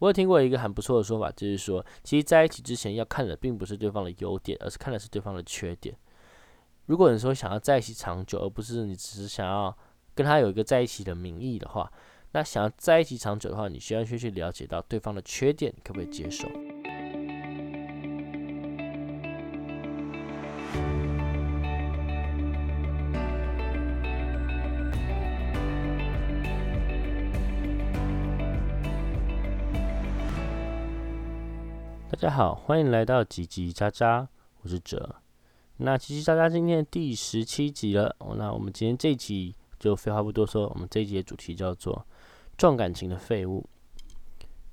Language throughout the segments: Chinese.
我有听过一个很不错的说法，就是说，其实在一起之前要看的并不是对方的优点，而是看的是对方的缺点。如果你说想要在一起长久，而不是你只是想要跟他有一个在一起的名义的话，那想要在一起长久的话，你需要先去了解到对方的缺点，可不可以接受？大家好，欢迎来到叽叽喳喳，我是哲。那叽叽喳喳今天第十七集了，那我们今天这一集就废话不多说，我们这一集的主题叫做重感情的废物。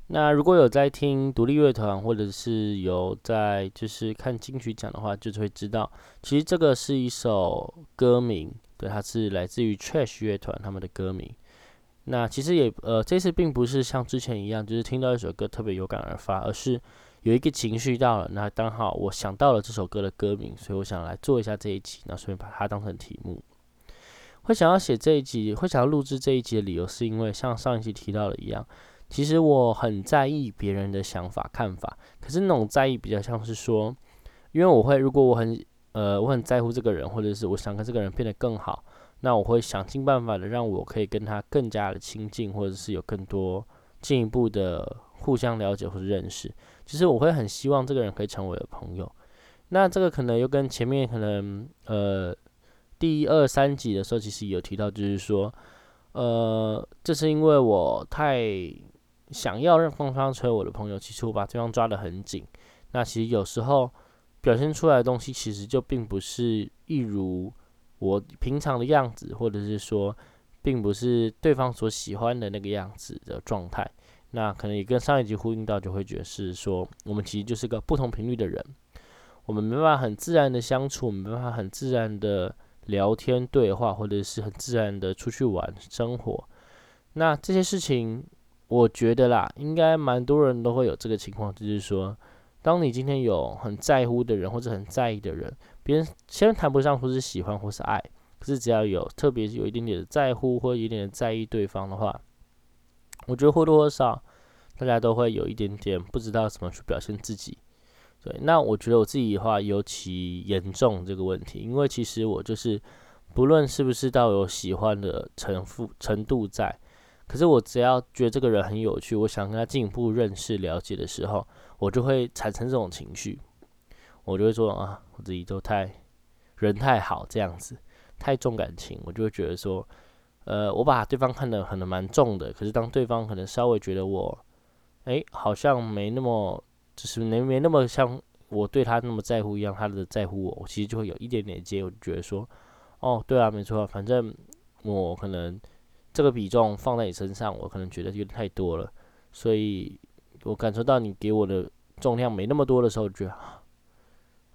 那如果有在听独立乐团，或者是有在就是看金曲奖的话，就会知道，其实这个是一首歌名，对，它是来自于 Trash 乐团他们的歌名。那其实也呃，这次并不是像之前一样，就是听到一首歌特别有感而发，而是有一个情绪到了，那刚好我想到了这首歌的歌名，所以我想来做一下这一集，那顺便把它当成题目。会想要写这一集，会想要录制这一集的理由，是因为像上一集提到的一样，其实我很在意别人的想法看法，可是那种在意比较像是说，因为我会如果我很呃我很在乎这个人，或者是我想跟这个人变得更好。那我会想尽办法的让我可以跟他更加的亲近，或者是有更多进一步的互相了解或者认识。其实我会很希望这个人可以成为我的朋友。那这个可能又跟前面可能呃第二三集的时候其实有提到，就是说呃这是因为我太想要让对方成为我的朋友，其实我把对方抓得很紧。那其实有时候表现出来的东西其实就并不是一如。我平常的样子，或者是说，并不是对方所喜欢的那个样子的状态，那可能也跟上一集呼应到，就会觉得是说，我们其实就是个不同频率的人，我们没办法很自然的相处，没办法很自然的聊天对话，或者是很自然的出去玩生活。那这些事情，我觉得啦，应该蛮多人都会有这个情况，就是说，当你今天有很在乎的人，或者很在意的人。别人先谈不上说是喜欢或是爱，可是只要有特别有一点点的在乎或有一点在意对方的话，我觉得或多或少大家都会有一点点不知道怎么去表现自己。对，那我觉得我自己的话尤其严重这个问题，因为其实我就是不论是不是到有喜欢的程度程度在，可是我只要觉得这个人很有趣，我想跟他进一步认识了解的时候，我就会产生这种情绪。我就会说啊，我自己都太人太好这样子，太重感情，我就会觉得说，呃，我把对方看得可能蛮重的，可是当对方可能稍微觉得我，哎，好像没那么，就是没没那么像我对他那么在乎一样，他的在乎我，我其实就会有一点点接，我就觉得说，哦，对啊，没错，反正我可能这个比重放在你身上，我可能觉得有点太多了，所以我感受到你给我的重量没那么多的时候，觉得。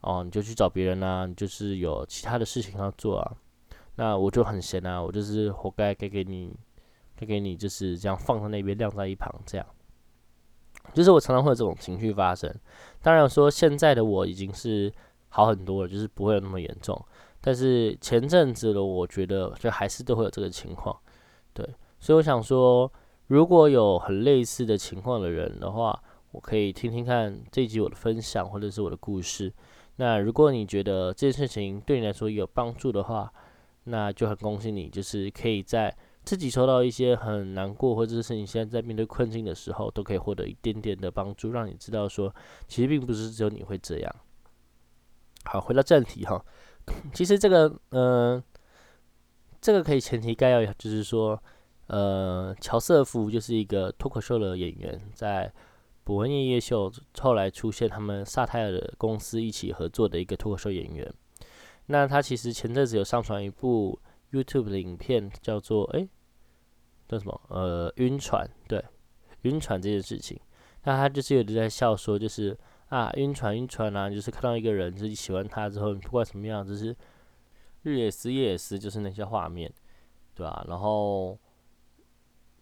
哦，你就去找别人呐，你就是有其他的事情要做啊。那我就很闲啊，我就是活该该给你，该给你就是这样放在那边晾在一旁，这样。就是我常常会有这种情绪发生。当然说现在的我已经是好很多了，就是不会有那么严重。但是前阵子的我觉得就还是都会有这个情况，对。所以我想说，如果有很类似的情况的人的话，我可以听听看这一集我的分享或者是我的故事。那如果你觉得这件事情对你来说有帮助的话，那就很恭喜你，就是可以在自己受到一些很难过，或者是你现在在面对困境的时候，都可以获得一点点的帮助，让你知道说，其实并不是只有你会这样。好，回到正题哈，其实这个，嗯，这个可以前提概要，就是说，呃，乔瑟夫就是一个脱口秀的演员，在。伯恩夜夜秀后来出现，他们萨泰尔公司一起合作的一个脱口秀演员。那他其实前阵子有上传一部 YouTube 的影片，叫做“哎，叫什么？呃，晕船，对，晕船这件事情。那他就是有在笑说，就是啊，晕船，晕船啊，就是看到一个人自己喜欢他之后，不管什么样，就是日也思，夜也思，就是那些画面，对吧？然后。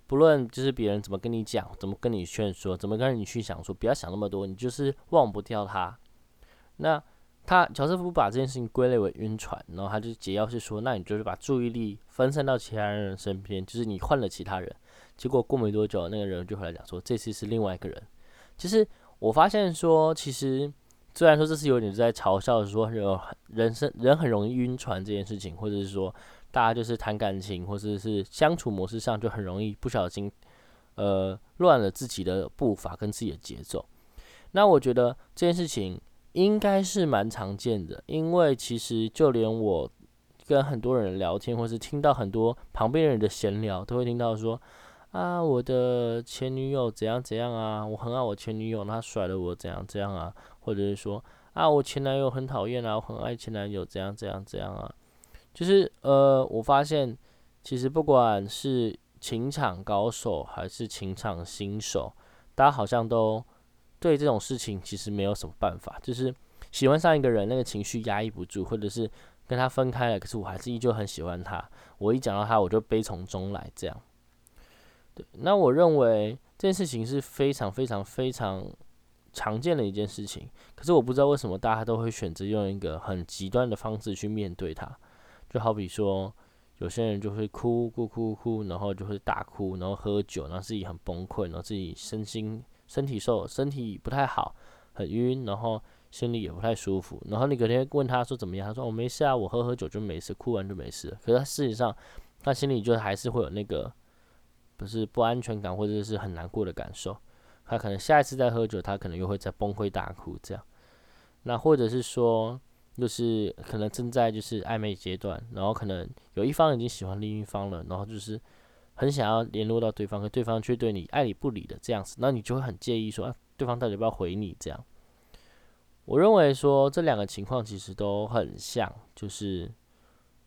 不论就是别人怎么跟你讲，怎么跟你劝说，怎么跟你去想说，不要想那么多，你就是忘不掉他。那他乔瑟夫把这件事情归类为晕船，然后他就解要是说，那你就是把注意力分散到其他人身边，就是你换了其他人，结果过没多久，那个人就回来讲说，这次是另外一个人。其实我发现说，其实虽然说这是有点在嘲笑说人人生人很容易晕船这件事情，或者是说大家就是谈感情或者是相处模式上就很容易不小心呃乱了自己的步伐跟自己的节奏。那我觉得这件事情应该是蛮常见的，因为其实就连我跟很多人聊天，或是听到很多旁边人的闲聊，都会听到说。啊，我的前女友怎样怎样啊？我很爱我前女友，她甩了我怎样怎样啊？或者是说啊，我前男友很讨厌啊，我很爱前男友怎样怎样怎样啊？就是呃，我发现其实不管是情场高手还是情场新手，大家好像都对这种事情其实没有什么办法。就是喜欢上一个人，那个情绪压抑不住，或者是跟他分开了，可是我还是依旧很喜欢他。我一讲到他，我就悲从中来这样。对，那我认为这件事情是非常非常非常常见的一件事情。可是我不知道为什么大家都会选择用一个很极端的方式去面对它。就好比说，有些人就会哭哭哭哭，然后就会大哭，然后喝酒，然后自己很崩溃，然后自己身心身体受身体不太好，很晕，然后心里也不太舒服。然后你隔天问他说怎么样，他说我没事啊，我喝喝酒就没事，哭完就没事。可是他事实上，他心里就还是会有那个。不是不安全感，或者是很难过的感受，他可能下一次再喝酒，他可能又会再崩溃大哭这样。那或者是说，就是可能正在就是暧昧阶段，然后可能有一方已经喜欢另一方了，然后就是很想要联络到对方，可对方却对你爱理不理的这样子，那你就会很介意说，啊，对方到底要不要回你这样？我认为说这两个情况其实都很像，就是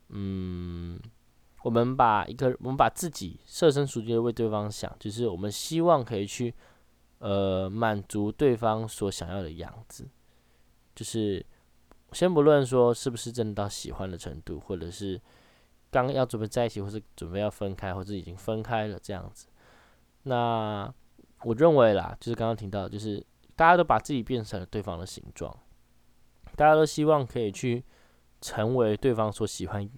嗯。我们把一个，我们把自己设身处地的为对方想，就是我们希望可以去，呃，满足对方所想要的样子。就是先不论说是不是真的到喜欢的程度，或者是刚要准备在一起，或是准备要分开，或是已经分开了这样子。那我认为啦，就是刚刚提到，就是大家都把自己变成了对方的形状，大家都希望可以去成为对方所喜欢。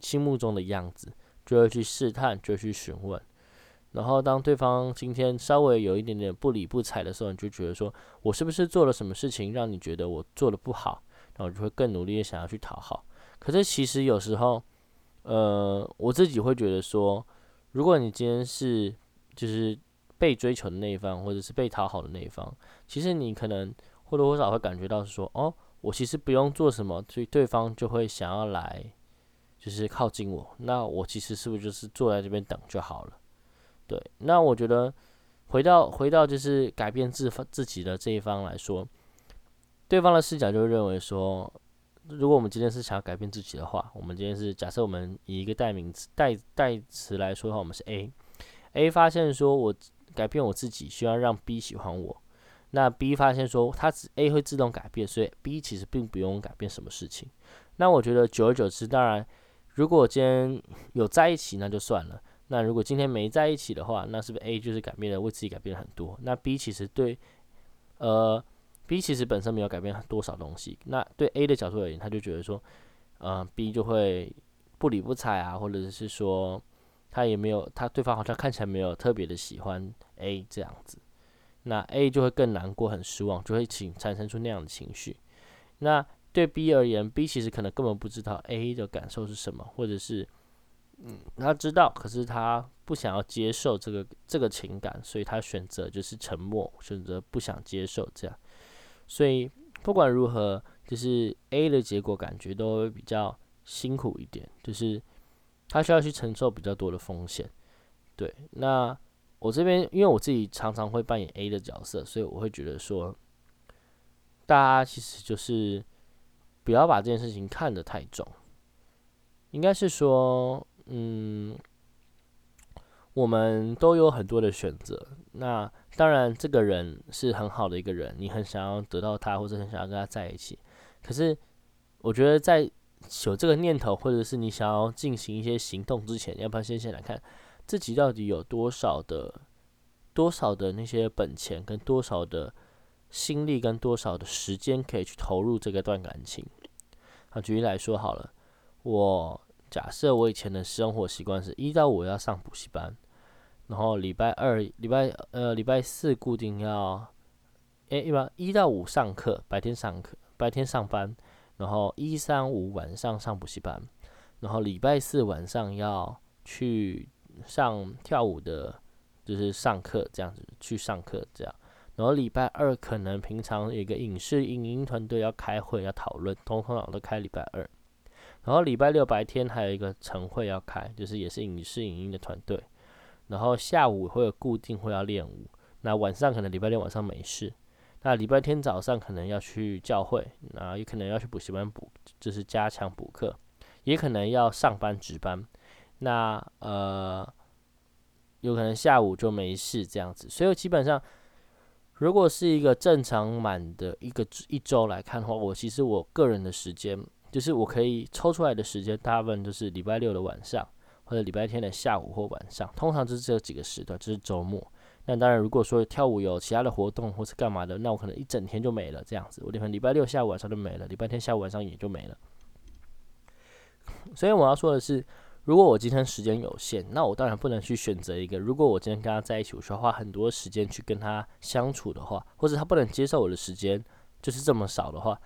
心目中的样子，就会去试探，就会去询问。然后当对方今天稍微有一点点不理不睬的时候，你就觉得说，我是不是做了什么事情让你觉得我做的不好？然后就会更努力的想要去讨好。可是其实有时候，呃，我自己会觉得说，如果你今天是就是被追求的那一方，或者是被讨好的那一方，其实你可能或多或少会感觉到说，哦，我其实不用做什么，所以对方就会想要来。就是靠近我，那我其实是不是就是坐在这边等就好了？对，那我觉得回到回到就是改变自自己的这一方来说，对方的视角就认为说，如果我们今天是想要改变自己的话，我们今天是假设我们以一个代名词代代词来说的话，我们是 A，A 发现说我改变我自己，需要让 B 喜欢我，那 B 发现说他 A 会自动改变，所以 B 其实并不用改变什么事情。那我觉得久而久之，当然。如果今天有在一起，那就算了。那如果今天没在一起的话，那是不是 A 就是改变了，为自己改变了很多？那 B 其实对，呃，B 其实本身没有改变多少东西。那对 A 的角度而言，他就觉得说，呃，B 就会不理不睬啊，或者是说他也没有，他对方好像看起来没有特别的喜欢 A 这样子。那 A 就会更难过，很失望，就会情产生出那样的情绪。那对 B 而言，B 其实可能根本不知道 A 的感受是什么，或者是，嗯，他知道，可是他不想要接受这个这个情感，所以他选择就是沉默，选择不想接受这样。所以不管如何，就是 A 的结果感觉都会比较辛苦一点，就是他需要去承受比较多的风险。对，那我这边因为我自己常常会扮演 A 的角色，所以我会觉得说，大家其实就是。不要把这件事情看得太重，应该是说，嗯，我们都有很多的选择。那当然，这个人是很好的一个人，你很想要得到他，或者很想要跟他在一起。可是，我觉得在有这个念头，或者是你想要进行一些行动之前，要不要先先来看自己到底有多少的、多少的那些本钱，跟多少的心力，跟多少的时间可以去投入这个段感情。啊，举例来说好了，我假设我以前的生活习惯是一到五要上补习班，然后礼拜二、礼拜呃礼拜四固定要，诶，一般一到五上课，白天上课，白天上班，然后一三五晚上上补习班，然后礼拜四晚上要去上跳舞的，就是上课这样子去上课这样，然后礼拜二可能平常有个影视影音团队要开会要讨论，通通常都开礼拜二，然后礼拜六白天还有一个晨会要开，就是也是影视影音的团队。然后下午会有固定会要练舞，那晚上可能礼拜六晚上没事，那礼拜天早上可能要去教会，那也可能要去补习班补，就是加强补课，也可能要上班值班，那呃，有可能下午就没事这样子，所以基本上，如果是一个正常满的一个一周来看的话，我其实我个人的时间，就是我可以抽出来的时间，大部分都是礼拜六的晚上。或者礼拜天的下午或晚上，通常就是这几个时段，就是周末。那当然，如果说跳舞有其他的活动或是干嘛的，那我可能一整天就没了这样子。我可能礼拜六下午晚上就没了，礼拜天下午晚上也就没了。所以我要说的是，如果我今天时间有限，那我当然不能去选择一个。如果我今天跟他在一起，我需要花很多时间去跟他相处的话，或者他不能接受我的时间就是这么少的话，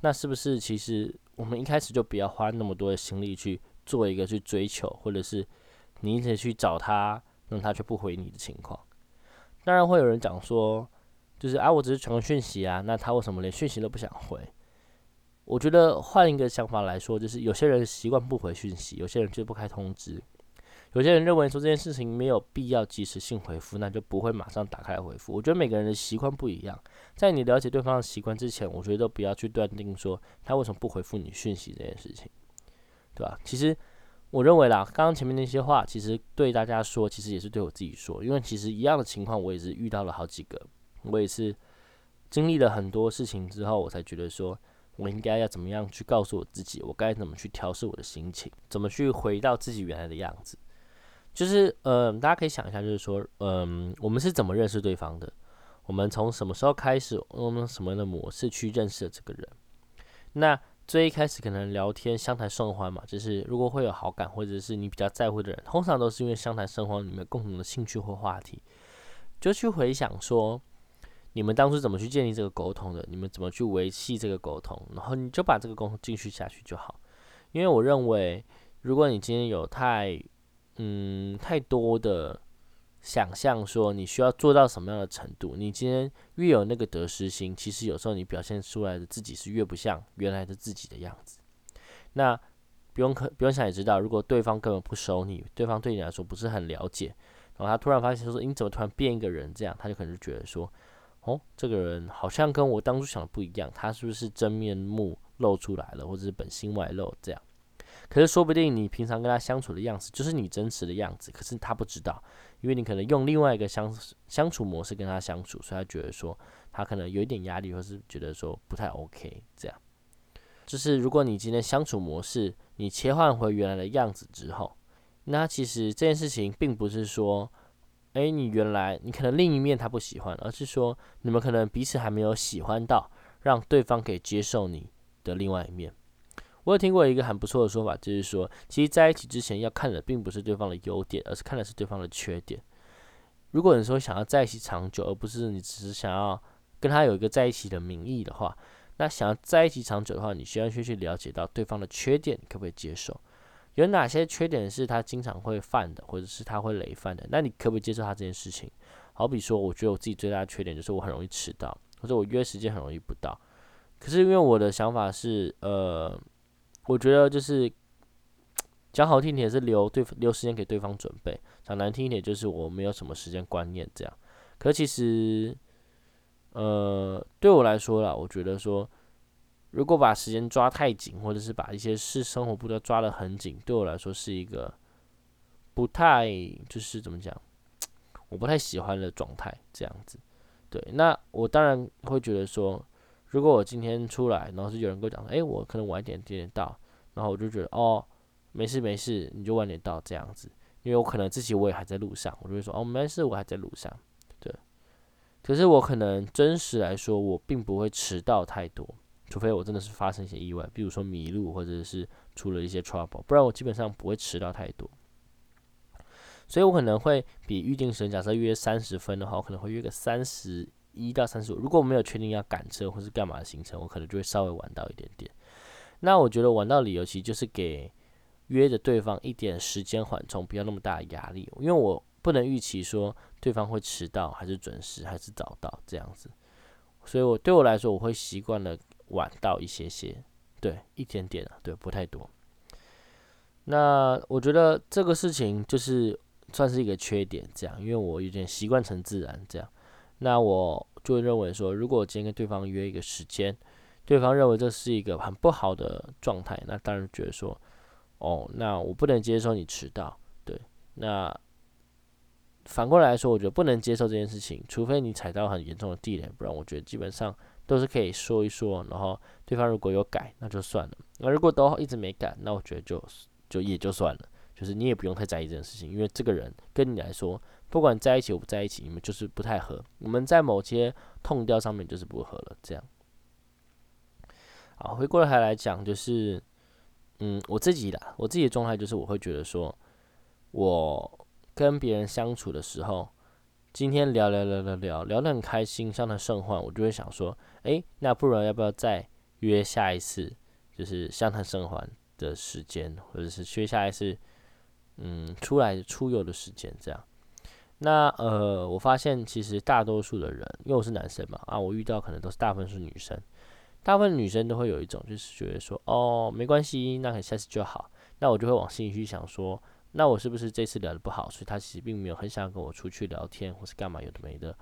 那是不是其实我们一开始就不要花那么多的心力去？做一个去追求，或者是你一直去找他，让他却不回你的情况，当然会有人讲说，就是啊，我只是传个讯息啊，那他为什么连讯息都不想回？我觉得换一个想法来说，就是有些人习惯不回讯息，有些人就不开通知，有些人认为说这件事情没有必要及时性回复，那就不会马上打开回复。我觉得每个人的习惯不一样，在你了解对方的习惯之前，我觉得都不要去断定说他为什么不回复你讯息这件事情。对吧？其实我认为啦，刚刚前面那些话，其实对大家说，其实也是对我自己说，因为其实一样的情况，我也是遇到了好几个，我也是经历了很多事情之后，我才觉得说我应该要怎么样去告诉我自己，我该怎么去调试我的心情，怎么去回到自己原来的样子。就是呃，大家可以想一下，就是说，嗯，我们是怎么认识对方的？我们从什么时候开始，用什么样的模式去认识这个人？那？最一开始可能聊天相谈甚欢嘛，就是如果会有好感或者是你比较在乎的人，通常都是因为相谈甚欢，你们共同的兴趣或话题，就去回想说你们当初怎么去建立这个沟通的，你们怎么去维系这个沟通，然后你就把这个沟通继续下去就好。因为我认为，如果你今天有太嗯太多的。想象说你需要做到什么样的程度，你今天越有那个得失心，其实有时候你表现出来的自己是越不像原来的自己的样子。那不用可不用想也知道，如果对方根本不熟你，对方对你来说不是很了解，然后他突然发现说你怎么突然变一个人这样，他就可能觉得说，哦，这个人好像跟我当初想的不一样，他是不是真面目露出来了，或者是本性外露这样？可是说不定你平常跟他相处的样子就是你真实的样子，可是他不知道。因为你可能用另外一个相相处模式跟他相处，所以他觉得说他可能有一点压力，或是觉得说不太 OK。这样，就是如果你今天相处模式你切换回原来的样子之后，那其实这件事情并不是说，哎，你原来你可能另一面他不喜欢，而是说你们可能彼此还没有喜欢到让对方可以接受你的另外一面。我有听过一个很不错的说法，就是说，其实在一起之前要看的并不是对方的优点，而是看的是对方的缺点。如果你说想要在一起长久，而不是你只是想要跟他有一个在一起的名义的话，那想要在一起长久的话，你需要先去了解到对方的缺点，可不可以接受？有哪些缺点是他经常会犯的，或者是他会累犯的？那你可不可以接受他这件事情？好比说，我觉得我自己最大的缺点就是我很容易迟到，或者我约时间很容易不到。可是因为我的想法是，呃。我觉得就是讲好听点是留对留时间给对方准备，讲难听一点就是我没有什么时间观念这样。可其实，呃，对我来说啦，我觉得说，如果把时间抓太紧，或者是把一些事生活步调抓得很紧，对我来说是一个不太就是怎么讲，我不太喜欢的状态这样子。对，那我当然会觉得说。如果我今天出来，然后是有人跟我讲说，哎，我可能晚一点点到，然后我就觉得，哦，没事没事，你就晚点到这样子，因为我可能自己我也还在路上，我就会说，哦，没事，我还在路上，对。可是我可能真实来说，我并不会迟到太多，除非我真的是发生一些意外，比如说迷路或者是出了一些 trouble，不然我基本上不会迟到太多。所以我可能会比预定时间，假设约三十分的话，我可能会约个三十一到三十五。如果我没有确定要赶车或是干嘛的行程，我可能就会稍微晚到一点点。那我觉得晚到理由其实就是给约的对方一点时间缓冲，不要那么大的压力，因为我不能预期说对方会迟到还是准时还是早到这样子。所以我对我来说，我会习惯了晚到一些些，对，一点点啊，对，不太多。那我觉得这个事情就是算是一个缺点，这样，因为我有点习惯成自然这样。那我就认为说，如果我今天跟对方约一个时间，对方认为这是一个很不好的状态，那当然觉得说，哦，那我不能接受你迟到，对。那反过来说，我觉得不能接受这件事情，除非你踩到很严重的地雷，不然我觉得基本上都是可以说一说，然后对方如果有改，那就算了。那如果都一直没改，那我觉得就。就也就算了，就是你也不用太在意这件事情，因为这个人跟你来说，不管在一起或不在一起，你们就是不太合。我们在某些痛调上面就是不合了。这样，好，回过来来讲，就是，嗯，我自己的我自己的状态就是，我会觉得说，我跟别人相处的时候，今天聊聊聊聊聊聊得很开心，相谈甚欢，我就会想说，哎，那不如要不要再约下一次，就是相谈甚欢。的时间，或者是接下来是，嗯，出来出游的时间，这样。那呃，我发现其实大多数的人，因为我是男生嘛，啊，我遇到可能都是大部分是女生，大部分女生都会有一种就是觉得说，哦，没关系，那可下次就好。那我就会往心里去想说，那我是不是这次聊的不好，所以他其实并没有很想跟我出去聊天，或是干嘛有的没的。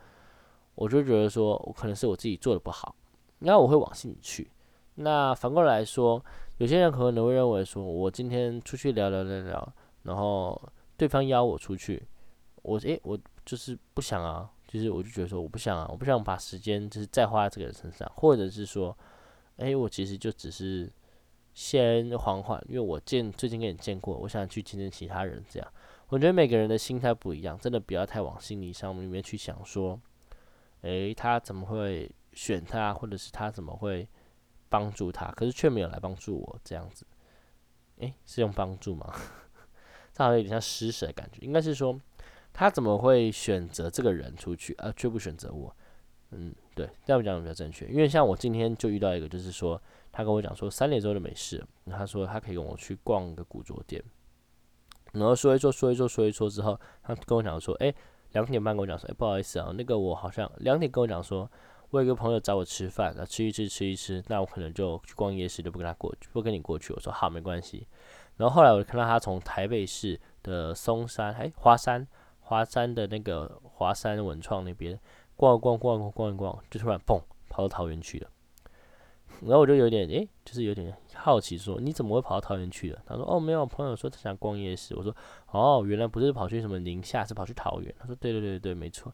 我就觉得说我可能是我自己做的不好，那我会往心里去。那反过来说。有些人可能会认为说，我今天出去聊聊聊聊，然后对方邀我出去，我诶，我就是不想啊，就是我就觉得说我不想啊，我不想把时间就是再花在这个人身上，或者是说，诶，我其实就只是先缓缓，因为我见最近跟你见过，我想去见见其他人这样。我觉得每个人的心态不一样，真的不要太往心理上面去想说，诶，他怎么会选他，或者是他怎么会。帮助他，可是却没有来帮助我，这样子，诶，是用帮助吗？这好像有点像施舍的感觉。应该是说，他怎么会选择这个人出去，而却不选择我？嗯，对，这样讲比较正确。因为像我今天就遇到一个，就是说，他跟我讲说三点钟就没事，他说他可以跟我去逛个古着店，然后说一说，说一说，说一说之后，他跟我讲说，诶，两点半跟我讲说，诶，不好意思啊，那个我好像两点跟我讲说。我有一个朋友找我吃饭，那吃一吃吃一吃，那我可能就去逛夜市，就不跟他过去，不跟你过去。我说好，没关系。然后后来我就看到他从台北市的松山，哎，花山，华山的那个华山文创那边逛逛逛逛逛一逛，就突然砰跑到桃园去了。然后我就有点诶，就是有点好奇，说你怎么会跑到桃园去了？他说哦，没有，朋友说他想逛夜市。我说哦，原来不是跑去什么宁夏，是跑去桃园。他说对对对对，没错。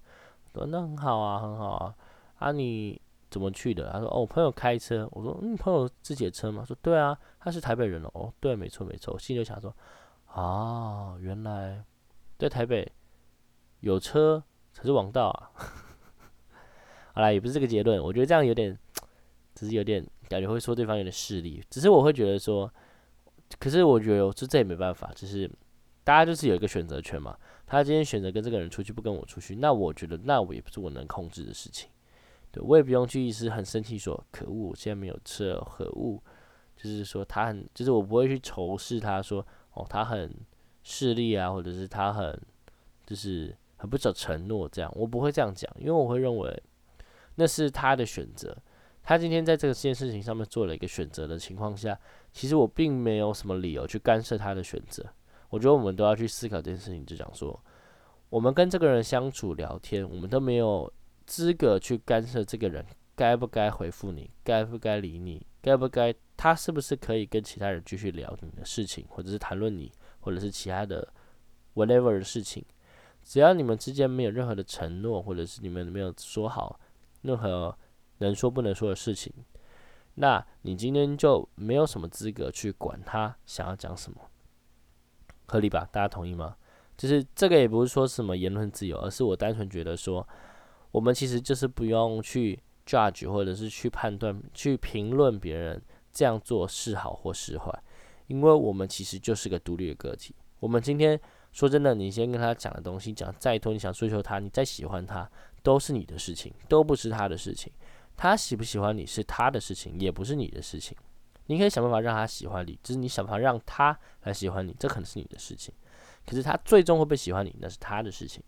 说那很好啊，很好啊。啊，你怎么去的？他说：“哦，我朋友开车。”我说：“嗯，朋友自己的车吗？”说：“对啊，他是台北人哦。”哦，对，没错没错。我心里就想说：“啊，原来在台北有车才是王道啊。”好啦，也不是这个结论。我觉得这样有点，只是有点感觉会说对方有点势利。只是我会觉得说，可是我觉得这这也没办法，就是大家就是有一个选择权嘛。他今天选择跟这个人出去，不跟我出去，那我觉得那我也不是我能控制的事情。对，我也不用去一时很生气，说可恶，我现在没有车，可恶，就是说他很，就是我不会去仇视他，说哦，他很势利啊，或者是他很，就是很不守承诺这样，我不会这样讲，因为我会认为那是他的选择，他今天在这个件事情上面做了一个选择的情况下，其实我并没有什么理由去干涉他的选择。我觉得我们都要去思考这件事情，就讲说，我们跟这个人相处聊天，我们都没有。资格去干涉这个人该不该回复你，该不该理你，该不该他是不是可以跟其他人继续聊你的事情，或者是谈论你，或者是其他的 whatever 的事情，只要你们之间没有任何的承诺，或者是你们没有说好任何能说不能说的事情，那你今天就没有什么资格去管他想要讲什么，合理吧？大家同意吗？就是这个也不是说什么言论自由，而是我单纯觉得说。我们其实就是不用去 judge 或者是去判断、去评论别人这样做是好或是坏，因为我们其实就是个独立的个体。我们今天说真的，你先跟他讲的东西讲再多，你想追求他，你再喜欢他，都是你的事情，都不是他的事情。他喜不喜欢你是他的事情，也不是你的事情。你可以想办法让他喜欢你，就是你想办法让他来喜欢你，这可能是你的事情。可是他最终会不会喜欢你，那是他的事情。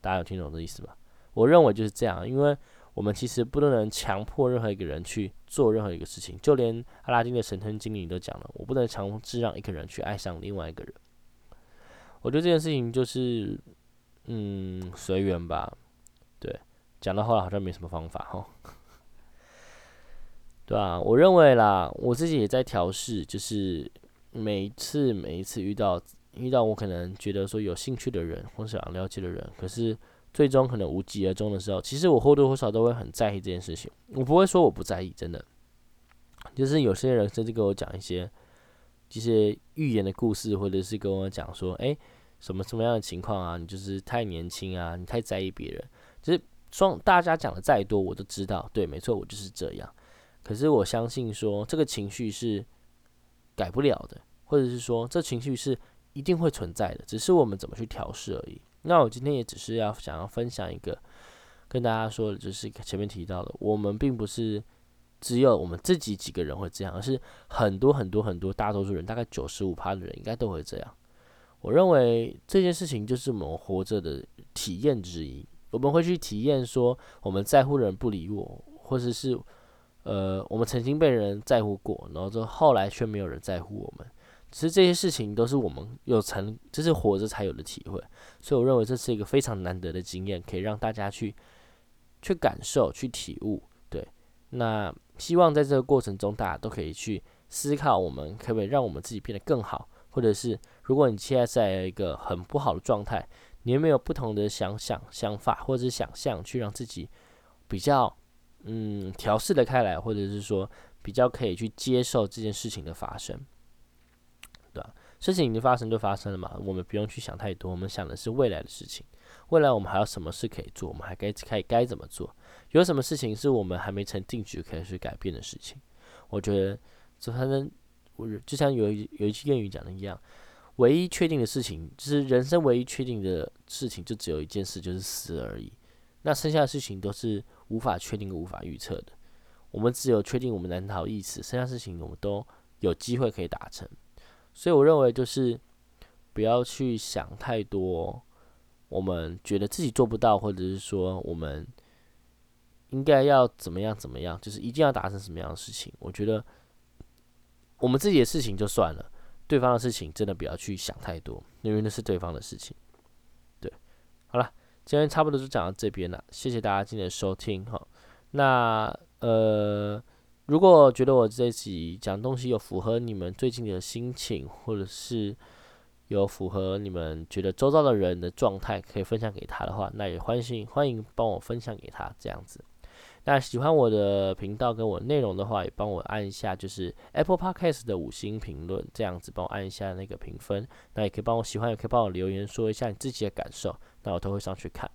大家有听懂这意思吗？我认为就是这样，因为我们其实不能强迫任何一个人去做任何一个事情，就连阿拉丁的神灯精灵都讲了，我不能强制让一个人去爱上另外一个人。我觉得这件事情就是，嗯，随缘吧。对，讲到后来好像没什么方法哈。对啊，我认为啦，我自己也在调试，就是每一次每一次遇到遇到我可能觉得说有兴趣的人或想了解的人，可是最终可能无疾而终的时候，其实我或多或少都会很在意这件事情。我不会说我不在意，真的，就是有些人甚至跟我讲一些这些寓言的故事，或者是跟我讲说，哎，什么什么样的情况啊？你就是太年轻啊，你太在意别人。其实双大家讲的再多，我都知道，对，没错，我就是这样。可是我相信说这个情绪是改不了的，或者是说这情绪是一定会存在的，只是我们怎么去调试而已。那我今天也只是要想要分享一个跟大家说的，就是前面提到的，我们并不是只有我们自己几个人会这样，而是很多很多很多大多数人，大概九十五趴的人应该都会这样。我认为这件事情就是我们活着的体验之一，我们会去体验说我们在乎的人不理我，或者是。呃，我们曾经被人在乎过，然后之后来却没有人在乎我们。其实这些事情都是我们有成，这是活着才有的体会。所以我认为这是一个非常难得的经验，可以让大家去去感受、去体悟。对，那希望在这个过程中，大家都可以去思考，我们可不可以让我们自己变得更好，或者是如果你现在在一个很不好的状态，你有没有不同的想想想法或者是想象，去让自己比较。嗯，调试的开来，或者是说比较可以去接受这件事情的发生，对吧？事情已经发生就发生了嘛，我们不用去想太多，我们想的是未来的事情。未来我们还有什么事可以做？我们还该该该怎么做？有什么事情是我们还没成定局可以去改变的事情？我觉得，这反正我就像有一有一句谚语讲的一样，唯一确定的事情，就是人生唯一确定的事情，就只有一件事，就是死而已。那剩下的事情都是。无法确定、无法预测的，我们只有确定我们难逃一死，剩下事情我们都有机会可以达成。所以我认为就是不要去想太多，我们觉得自己做不到，或者是说我们应该要怎么样怎么样，就是一定要达成什么样的事情。我觉得我们自己的事情就算了，对方的事情真的不要去想太多，因为那是对方的事情。对，好了。今天差不多就讲到这边了，谢谢大家今天的收听哈。那呃，如果觉得我这集讲东西有符合你们最近的心情，或者是有符合你们觉得周遭的人的状态，可以分享给他的话，那也欢迎欢迎帮我分享给他这样子。那喜欢我的频道跟我内容的话，也帮我按一下，就是 Apple Podcast 的五星评论，这样子帮我按一下那个评分。那也可以帮我喜欢，也可以帮我留言说一下你自己的感受，那我都会上去看。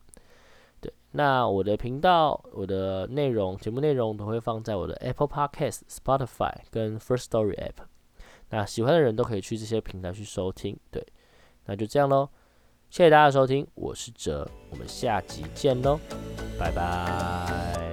对，那我的频道、我的内容、节目内容都会放在我的 Apple Podcast、Spotify 跟 First Story App。那喜欢的人都可以去这些平台去收听。对，那就这样喽，谢谢大家收听，我是哲，我们下集见喽，拜拜。